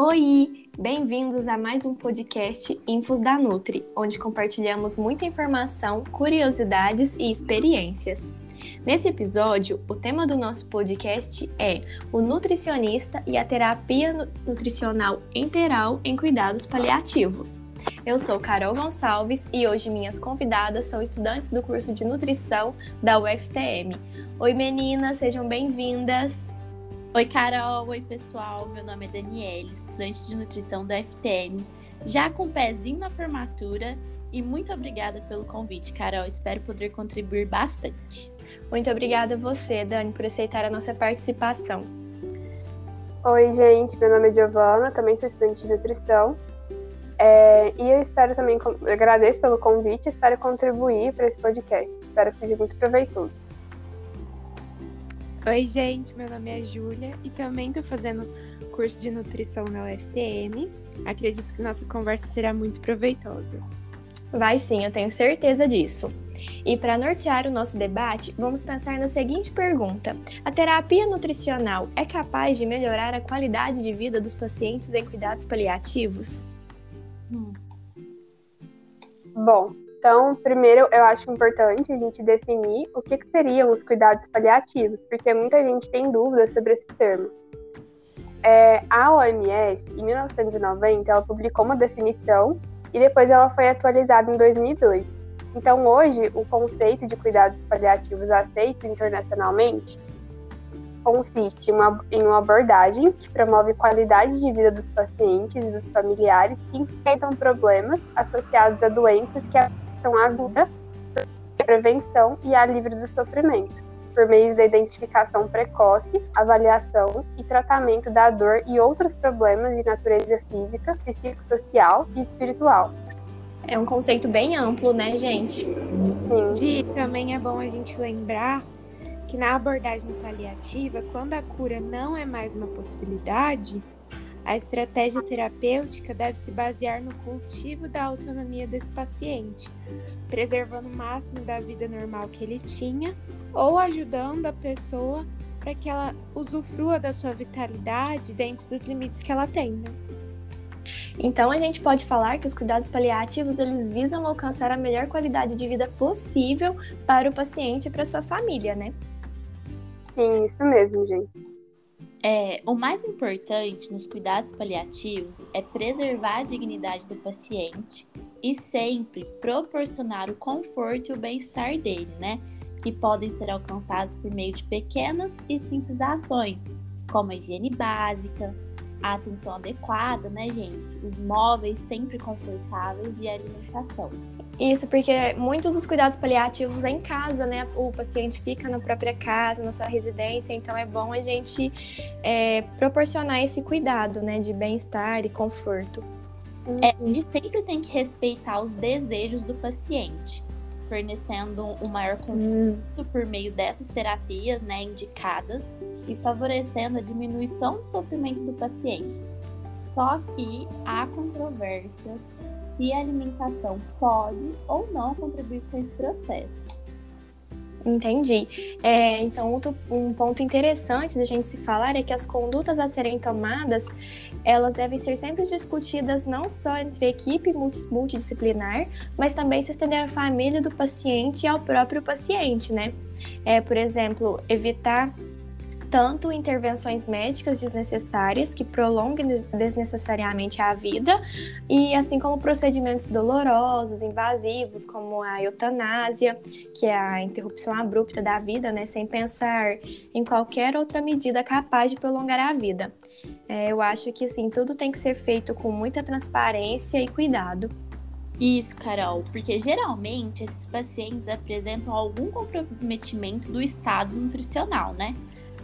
Oi! Bem-vindos a mais um podcast Infos da Nutri, onde compartilhamos muita informação, curiosidades e experiências. Nesse episódio, o tema do nosso podcast é o nutricionista e a terapia nutricional enteral em cuidados paliativos. Eu sou Carol Gonçalves e hoje minhas convidadas são estudantes do curso de nutrição da UFTM. Oi meninas, sejam bem-vindas! Oi, Carol. Oi, pessoal. Meu nome é Daniele, estudante de nutrição da FTM, já com um pezinho na formatura. E muito obrigada pelo convite, Carol. Espero poder contribuir bastante. Muito obrigada a você, Dani, por aceitar a nossa participação. Oi, gente. Meu nome é Giovana, também sou estudante de nutrição. É, e eu espero também, agradeço pelo convite, espero contribuir para esse podcast. Espero que seja muito proveitoso. Oi, gente, meu nome é Júlia e também estou fazendo curso de nutrição na UFTM. Acredito que nossa conversa será muito proveitosa. Vai sim, eu tenho certeza disso. E para nortear o nosso debate, vamos pensar na seguinte pergunta: A terapia nutricional é capaz de melhorar a qualidade de vida dos pacientes em cuidados paliativos? Hum. Bom, então, primeiro, eu acho importante a gente definir o que, que seriam os cuidados paliativos, porque muita gente tem dúvidas sobre esse termo. É, a OMS, em 1990, ela publicou uma definição e depois ela foi atualizada em 2002. Então, hoje, o conceito de cuidados paliativos aceito internacionalmente consiste em uma abordagem que promove qualidade de vida dos pacientes e dos familiares que enfrentam problemas associados a doenças que afetam a vida, a prevenção e a livre do sofrimento, por meio da identificação precoce, avaliação e tratamento da dor e outros problemas de natureza física, psicossocial e espiritual. É um conceito bem amplo, né, gente? Sim. E também é bom a gente lembrar que na abordagem paliativa, quando a cura não é mais uma possibilidade, a estratégia terapêutica deve se basear no cultivo da autonomia desse paciente, preservando o máximo da vida normal que ele tinha ou ajudando a pessoa para que ela usufrua da sua vitalidade dentro dos limites que ela tem. Né? Então a gente pode falar que os cuidados paliativos eles visam alcançar a melhor qualidade de vida possível para o paciente e para sua família, né? Sim, isso mesmo, gente. É, o mais importante nos cuidados paliativos é preservar a dignidade do paciente e sempre proporcionar o conforto e o bem-estar dele, né? Que podem ser alcançados por meio de pequenas e simples ações, como a higiene básica, a atenção adequada, né, gente? Os móveis sempre confortáveis e a alimentação. Isso, porque muitos dos cuidados paliativos é em casa, né? O paciente fica na própria casa, na sua residência, então é bom a gente é, proporcionar esse cuidado, né? De bem-estar e conforto. É, a gente sempre tem que respeitar os desejos do paciente, fornecendo um maior conforto hum. por meio dessas terapias, né? Indicadas e favorecendo a diminuição do sofrimento do paciente. Só que há controvérsias se a alimentação pode ou não contribuir com esse processo. Entendi. É, então, outro, um ponto interessante da gente se falar é que as condutas a serem tomadas, elas devem ser sempre discutidas não só entre a equipe multidisciplinar, mas também se estender à família do paciente e ao próprio paciente, né? É, por exemplo, evitar tanto intervenções médicas desnecessárias que prolonguem desnecessariamente a vida, e assim como procedimentos dolorosos, invasivos, como a eutanásia, que é a interrupção abrupta da vida, né, sem pensar em qualquer outra medida capaz de prolongar a vida. É, eu acho que assim, tudo tem que ser feito com muita transparência e cuidado. Isso, Carol, porque geralmente esses pacientes apresentam algum comprometimento do estado nutricional, né?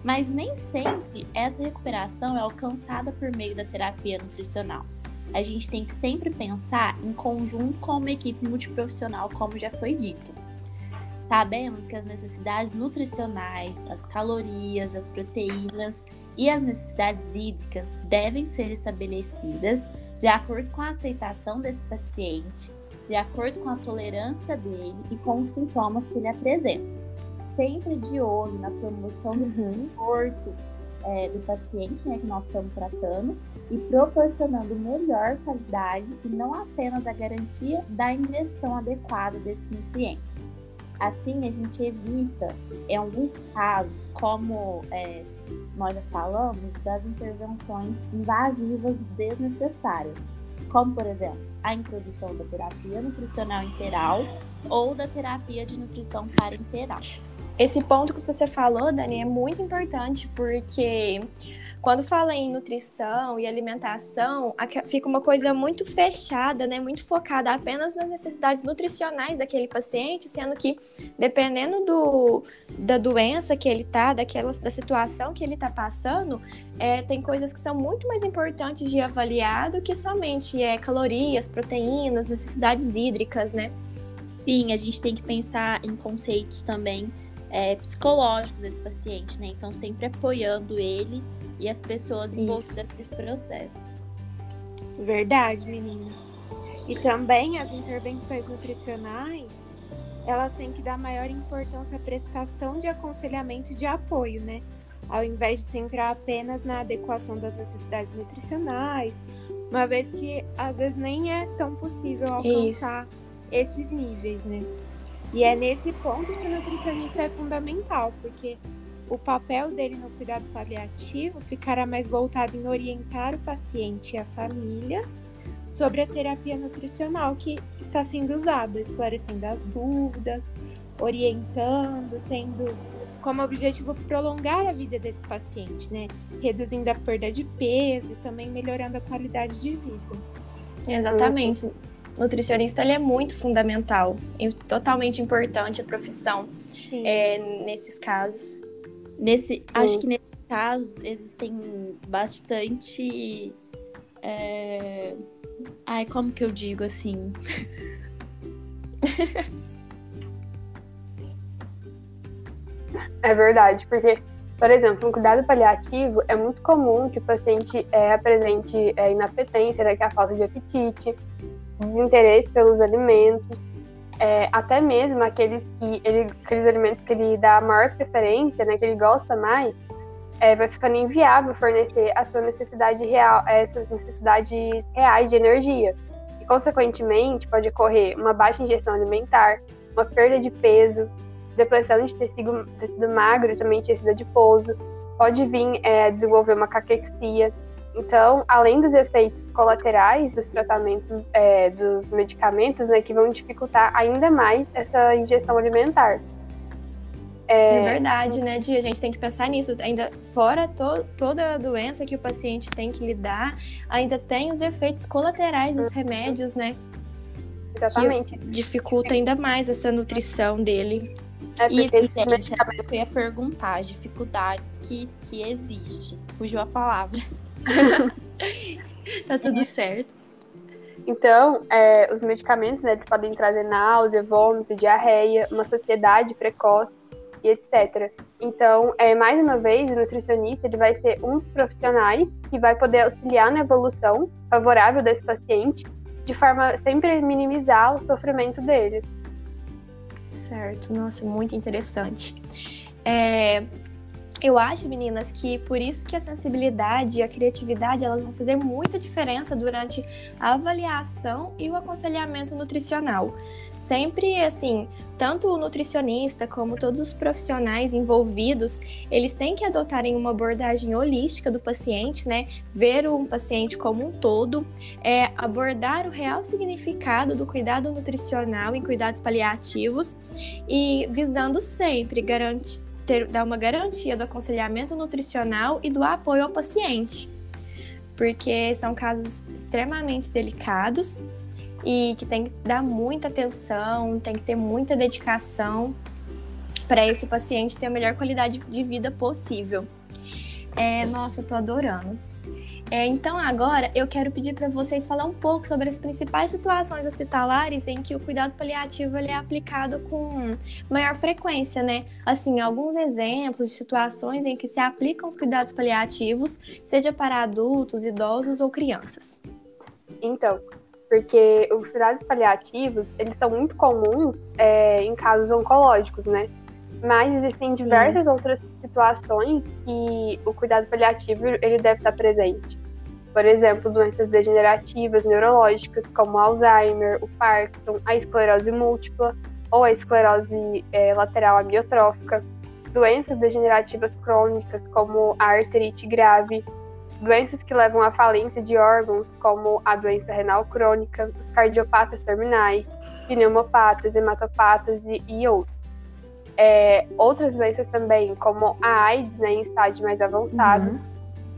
Mas nem sempre essa recuperação é alcançada por meio da terapia nutricional. A gente tem que sempre pensar em conjunto com uma equipe multiprofissional, como já foi dito. Sabemos que as necessidades nutricionais, as calorias, as proteínas e as necessidades hídricas devem ser estabelecidas de acordo com a aceitação desse paciente, de acordo com a tolerância dele e com os sintomas que ele apresenta sempre de olho na promoção do uhum. conforto é, do paciente né, que nós estamos tratando e proporcionando melhor qualidade e não apenas a garantia da ingestão adequada desses nutrientes. Assim, a gente evita, em alguns casos, como é, nós já falamos, das intervenções invasivas desnecessárias, como, por exemplo, a introdução da terapia nutricional interal ou da terapia de nutrição parenteral. Esse ponto que você falou, Dani, é muito importante porque quando fala em nutrição e alimentação, fica uma coisa muito fechada, né? Muito focada apenas nas necessidades nutricionais daquele paciente, sendo que dependendo do, da doença que ele tá, daquela da situação que ele tá passando, é, tem coisas que são muito mais importantes de avaliar do que somente é, calorias, proteínas, necessidades hídricas, né? Sim, a gente tem que pensar em conceitos também é, psicológicos desse paciente, né? Então, sempre apoiando ele e as pessoas envolvidas nesse processo. Verdade, meninas. E também as intervenções nutricionais, elas têm que dar maior importância à prestação de aconselhamento e de apoio, né? Ao invés de centrar apenas na adequação das necessidades nutricionais, uma vez que às vezes nem é tão possível alcançar Isso. esses níveis, né? E é nesse ponto que o nutricionista é fundamental, porque o papel dele no cuidado paliativo ficará mais voltado em orientar o paciente e a família sobre a terapia nutricional que está sendo usada, esclarecendo as dúvidas, orientando, tendo como objetivo prolongar a vida desse paciente, né? Reduzindo a perda de peso e também melhorando a qualidade de vida. Exatamente. Nutricionista ele é muito fundamental e totalmente importante a profissão é, nesses casos. Nesse, acho que nesse caso existem bastante. É... Ai, como que eu digo assim? É verdade, porque, por exemplo, no cuidado paliativo é muito comum que o paciente é, apresente é, inapetência, né, que é a falta de apetite, desinteresse pelos alimentos é, até mesmo aqueles que ele, aqueles alimentos que ele dá maior preferência, né, que ele gosta mais, é, vai ficando inviável fornecer a sua necessidade real, é, suas necessidades reais de energia. E, consequentemente, pode ocorrer uma baixa ingestão alimentar, uma perda de peso, depressão de tecido, tecido magro, também tecido adiposo, pode vir é, desenvolver uma caquexia, então, além dos efeitos colaterais dos tratamentos, é, dos medicamentos, né, que vão dificultar ainda mais essa ingestão alimentar. É, é verdade, né, Dia? A gente tem que pensar nisso. Ainda fora to toda a doença que o paciente tem que lidar, ainda tem os efeitos colaterais dos remédios, né? Exatamente. Que dificulta ainda mais essa nutrição dele. É e, gente, eu ia perguntar as dificuldades que, que existe. Fugiu a palavra. tá tudo certo. Então, é, os medicamentos, né, eles podem trazer náusea, vômito, diarreia, uma saciedade precoce e etc. Então, é, mais uma vez, o nutricionista ele vai ser um dos profissionais que vai poder auxiliar na evolução favorável desse paciente, de forma sempre minimizar o sofrimento dele. Certo, nossa, muito interessante. É, eu acho, meninas, que por isso que a sensibilidade e a criatividade elas vão fazer muita diferença durante a avaliação e o aconselhamento nutricional. Sempre assim, tanto o nutricionista como todos os profissionais envolvidos, eles têm que adotarem uma abordagem holística do paciente, né? Ver o paciente como um todo, é, abordar o real significado do cuidado nutricional em cuidados paliativos e visando sempre garantir ter, dar uma garantia do aconselhamento nutricional e do apoio ao paciente, porque são casos extremamente delicados e que tem que dar muita atenção, tem que ter muita dedicação para esse paciente ter a melhor qualidade de vida possível. É, nossa, tô adorando. É, então, agora eu quero pedir para vocês falar um pouco sobre as principais situações hospitalares em que o cuidado paliativo ele é aplicado com maior frequência, né? Assim, alguns exemplos de situações em que se aplicam os cuidados paliativos, seja para adultos, idosos ou crianças. Então, porque os cuidados paliativos eles são muito comuns é, em casos oncológicos, né? Mas existem Sim. diversas outras situações que o cuidado paliativo ele deve estar presente. Por exemplo, doenças degenerativas neurológicas, como Alzheimer, o Parkinson, a esclerose múltipla ou a esclerose é, lateral amiotrófica, doenças degenerativas crônicas, como a artrite grave, doenças que levam à falência de órgãos, como a doença renal crônica, os cardiopatas terminais, pneumopatas, hematopatas e, e outros. É, outras doenças também, como a AIDS, né, em estágio mais avançado, Uhum.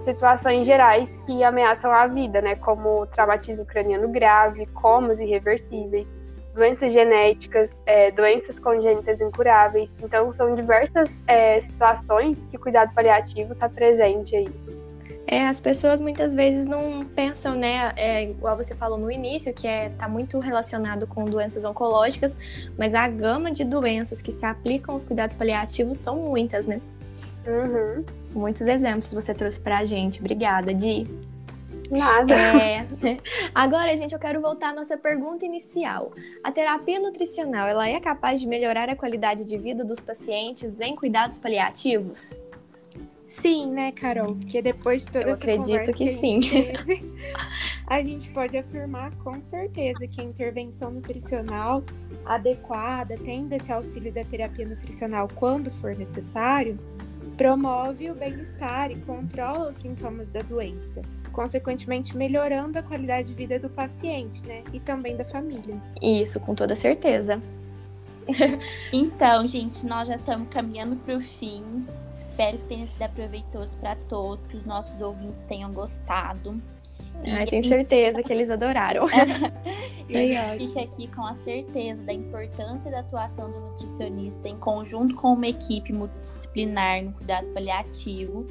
Situações gerais que ameaçam a vida, né, como traumatismo craniano grave, comas irreversíveis, doenças genéticas, é, doenças congênitas incuráveis. Então, são diversas é, situações que o cuidado paliativo está presente aí. É, as pessoas muitas vezes não pensam, né? É, igual você falou no início, que é, tá muito relacionado com doenças oncológicas, mas a gama de doenças que se aplicam aos cuidados paliativos são muitas, né? Uhum. Muitos exemplos você trouxe pra gente. Obrigada, Di. Nada. É, Agora, gente, eu quero voltar à nossa pergunta inicial. A terapia nutricional, ela é capaz de melhorar a qualidade de vida dos pacientes em cuidados paliativos? Sim, né, Carol? Porque depois de toda Eu essa acredito conversa que a gente sim. teve, a gente pode afirmar com certeza que a intervenção nutricional adequada, tendo esse auxílio da terapia nutricional quando for necessário, promove o bem-estar e controla os sintomas da doença, consequentemente melhorando a qualidade de vida do paciente, né? E também da família. Isso, com toda certeza. Então, gente, nós já estamos caminhando para o fim. Espero que tenha sido aproveitoso para todos, que os nossos ouvintes tenham gostado. Ai, tenho certeza que eles adoraram. E a gente fica aqui com a certeza da importância da atuação do nutricionista em conjunto com uma equipe multidisciplinar no cuidado paliativo,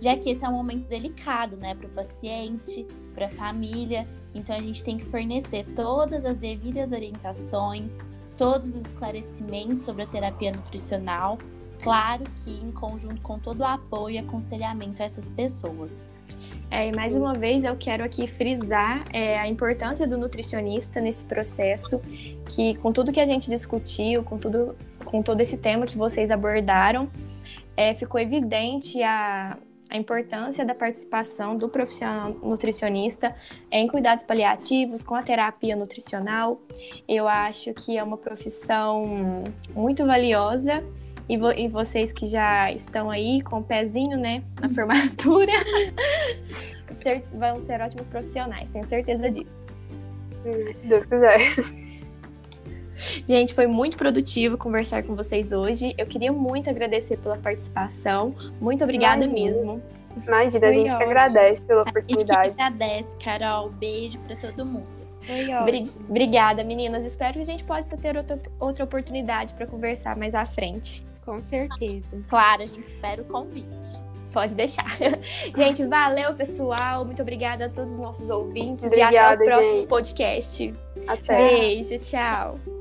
já que esse é um momento delicado, né, para o paciente, para a família. Então a gente tem que fornecer todas as devidas orientações, todos os esclarecimentos sobre a terapia nutricional, claro que em conjunto com todo o apoio e aconselhamento a essas pessoas. É, e mais uma vez eu quero aqui frisar é, a importância do nutricionista nesse processo, que com tudo que a gente discutiu, com tudo, com todo esse tema que vocês abordaram, é, ficou evidente a, a importância da participação do profissional nutricionista em cuidados paliativos, com a terapia nutricional. Eu acho que é uma profissão muito valiosa. E, vo e vocês que já estão aí com o pezinho, né, na formatura, ser- vão ser ótimos profissionais, tenho certeza disso. Se Deus quiser. Gente, foi muito produtivo conversar com vocês hoje. Eu queria muito agradecer pela participação. Muito obrigada Imagina. mesmo. Imagina, a gente que ótimo. agradece pela A gente que oportunidade. agradece, Carol. Beijo para todo mundo. Foi Bri- ótimo. Obrigada, meninas. Espero que a gente possa ter outra, outra oportunidade para conversar mais à frente. Com certeza. Claro, a gente espera o convite. Pode deixar. gente, valeu, pessoal. Muito obrigada a todos os nossos ouvintes. e até Obrigada, o próximo gente. podcast. Até. Beijo, tchau.